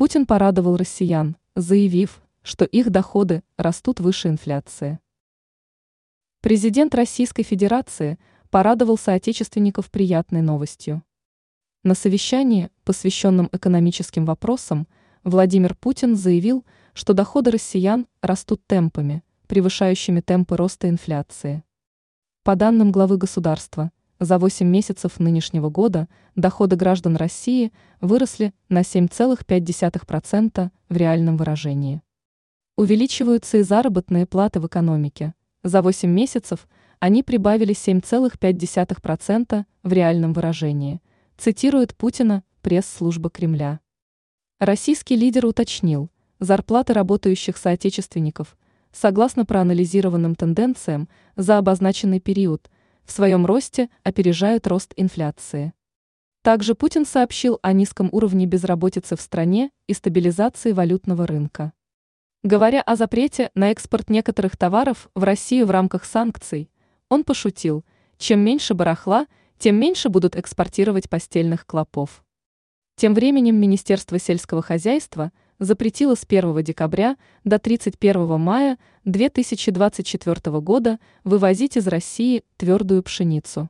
Путин порадовал россиян, заявив, что их доходы растут выше инфляции. Президент Российской Федерации порадовал соотечественников приятной новостью. На совещании, посвященном экономическим вопросам, Владимир Путин заявил, что доходы россиян растут темпами, превышающими темпы роста инфляции. По данным главы государства, за 8 месяцев нынешнего года доходы граждан России выросли на 7,5% в реальном выражении. Увеличиваются и заработные платы в экономике. За 8 месяцев они прибавили 7,5% в реальном выражении, цитирует Путина пресс-служба Кремля. Российский лидер уточнил, зарплаты работающих соотечественников, согласно проанализированным тенденциям за обозначенный период – в своем росте опережают рост инфляции. Также Путин сообщил о низком уровне безработицы в стране и стабилизации валютного рынка. Говоря о запрете на экспорт некоторых товаров в Россию в рамках санкций, он пошутил, чем меньше барахла, тем меньше будут экспортировать постельных клопов. Тем временем Министерство сельского хозяйства запретило с 1 декабря до 31 мая 2024 года вывозить из России твердую пшеницу.